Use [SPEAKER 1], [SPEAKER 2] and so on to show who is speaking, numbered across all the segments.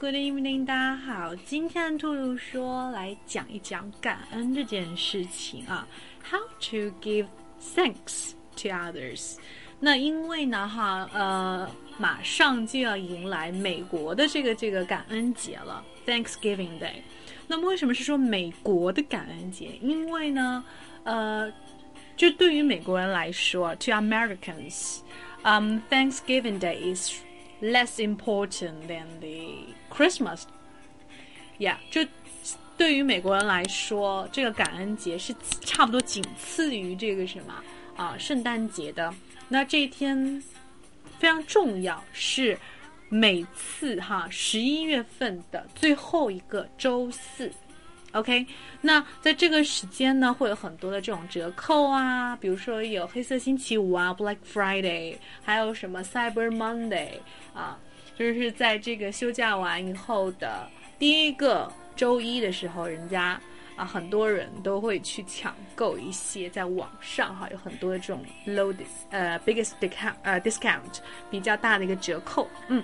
[SPEAKER 1] good evening，大家好。今天兔兔说来讲一讲感恩这件事情啊，How to give thanks to others。那因为呢，哈，呃，马上就要迎来美国的这个这个感恩节了，Thanksgiving Day。那么为什么是说美国的感恩节？因为呢，呃，就对于美国人来说，to Americans，嗯，Thanksgiving Day is less important than the Christmas. Yeah，就对于美国人来说，这个感恩节是差不多仅次于这个什么啊圣诞节的。那这一天非常重要，是每次哈十一月份的最后一个周四。OK，那在这个时间呢，会有很多的这种折扣啊，比如说有黑色星期五啊，Black Friday，还有什么 Cyber Monday 啊，就是在这个休假完以后的第一个周一的时候，人家啊很多人都会去抢购一些在网上哈有很多的这种 low 呃 biggest discount 呃 discount 比较大的一个折扣，嗯。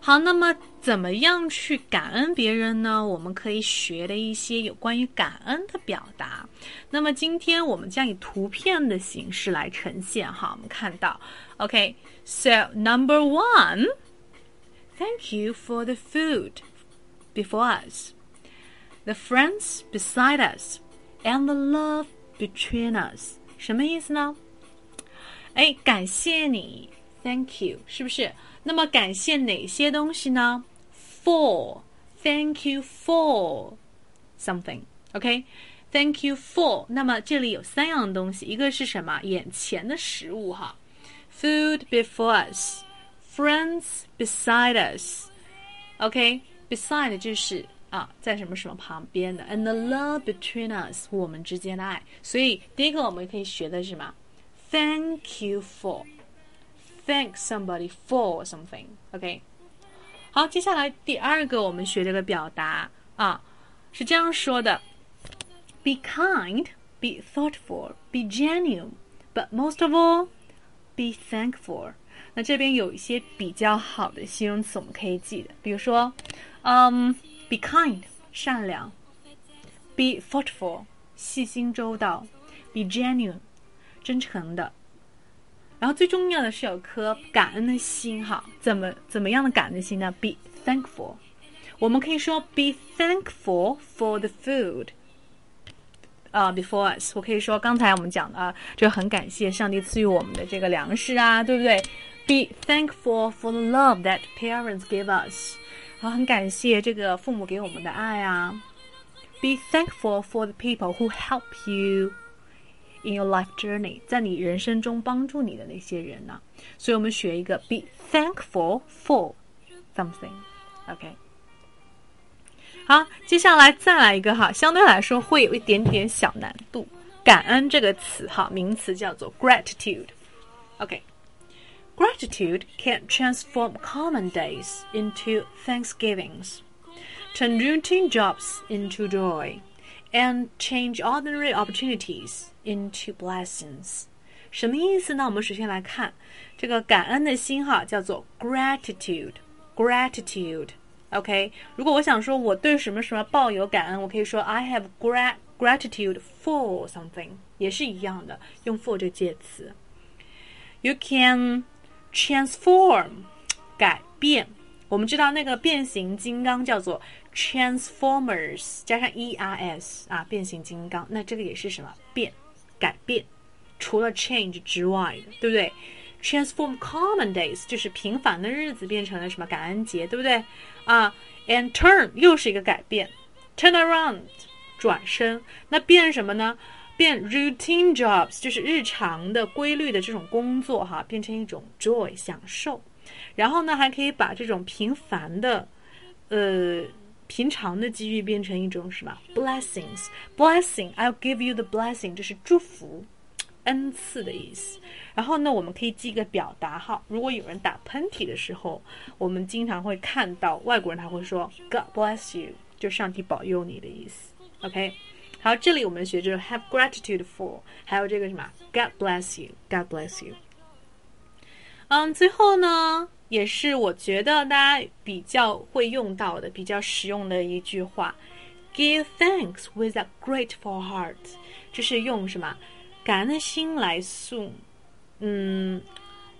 [SPEAKER 1] 好，那么怎么样去感恩别人呢？我们可以学的一些有关于感恩的表达。那么今天我们将以图片的形式来呈现。哈，我们看到，OK，so number one，thank you for the food before us，the friends beside us，and the love between us。什么意思呢？哎，感谢你，thank you，是不是？那么感谢哪些东西呢？For，thank you for something，OK？Thank you for。那么这里有三样东西，一个是什么？眼前的食物哈，Food before us，Friends beside us，OK？Beside 就是啊，在什么什么旁边的，And the love between us，我们之间的爱。所以第一个我们可以学的是什么？Thank you for。thank somebody for something. OK，好，接下来第二个我们学这个表达啊，是这样说的：Be kind, be thoughtful, be genuine, but most of all, be thankful. 那这边有一些比较好的形容词我们可以记的，比如说，嗯，be kind，善良；be thoughtful，细心周到；be genuine，真诚的。 然后最重要的是有颗感恩的心，哈，怎么怎么样的感恩的心呢？Be thankful，我们可以说 Be thankful for the food，啊，before us。我可以说刚才我们讲的啊，就很感谢上帝赐予我们的这个粮食啊，对不对？Be thankful for the love that parents give us，啊，很感谢这个父母给我们的爱啊。Be thankful for the people who help you。in your life journey，在你人生中帮助你的那些人呢？所以我们学一个 be thankful for something。OK，好，接下来再来一个哈，相对来说会有一点点小难度。感恩这个词哈，名词叫做 gratitude。OK，gratitude can transform common days into Thanksgivings, turn routine jobs into joy, and change ordinary opportunities into blessings，什么意思呢？我们首先来看这个感恩的心哈，叫做 gratitude，gratitude。OK，如果我想说我对什么什么抱有感恩，我可以说 I have grat gratitude for something，也是一样的，用 for 这个介词。You can transform，改变。我们知道那个变形金刚叫做 Transformers，加上 E R S 啊，变形金刚。那这个也是什么变？改变，除了 change 之外的，对不对？Transform common days 就是平凡的日子变成了什么感恩节，对不对？啊，and turn 又是一个改变，turn around 转身，那变什么呢？变 routine jobs 就是日常的规律的这种工作哈，变成一种 joy 享受。然后呢，还可以把这种平凡的，呃。平常的机遇变成一种什么 blessings blessing I'll give you the blessing 这是祝福恩赐的意思。然后呢，我们可以记一个表达哈。如果有人打喷嚏的时候，我们经常会看到外国人他会说 God bless you，就上帝保佑你的意思。OK，好，这里我们学着 have gratitude for，还有这个什么 God bless you，God bless you。嗯，最后呢，也是我觉得大家比较会用到的、比较实用的一句话：“Give thanks with a grateful heart。”就是用什么感恩的心来送，嗯，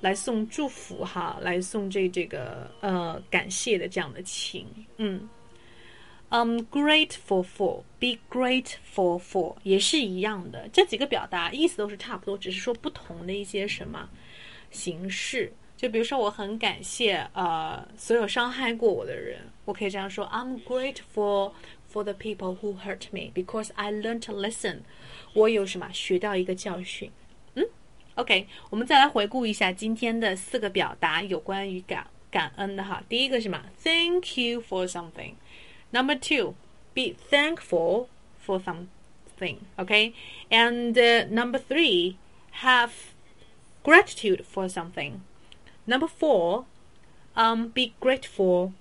[SPEAKER 1] 来送祝福哈，来送这这个呃感谢的这样的情，嗯。I'm grateful for, be grateful for 也是一样的，这几个表达意思都是差不多，只是说不同的一些什么形式。就比如说，我很感谢呃所有伤害过我的人，我可以这样说：I'm grateful for the people who hurt me because I learned a lesson。我有什么学到一个教训？嗯，OK，我们再来回顾一下今天的四个表达有关于感感恩的哈。第一个什么？Thank you for something。Number two, be thankful for something. OK，and number three, have gratitude for something. Number four, um, be grateful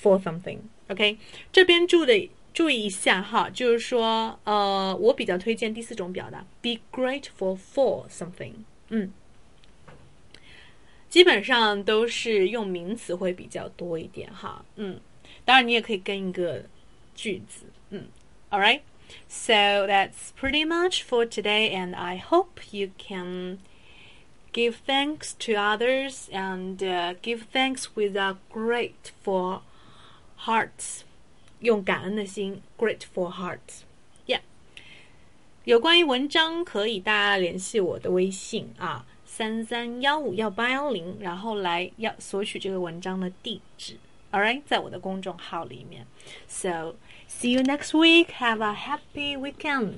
[SPEAKER 1] for something. OK，这边注的注意一下哈，就是说，呃，我比较推荐第四种表达，be grateful for something。嗯，基本上都是用名词会比较多一点哈。嗯。当然，你也可以跟一个句子，嗯，All right. So that's pretty much for today, and I hope you can give thanks to others and uh, give thanks with a grateful heart. 用感恩的心，grateful heart. Yeah. 有关于文章，可以大家联系我的微信啊，三三幺五幺八幺零，然后来要索取这个文章的地址。Alright，在我的公众号里面。So see you next week. Have a happy weekend.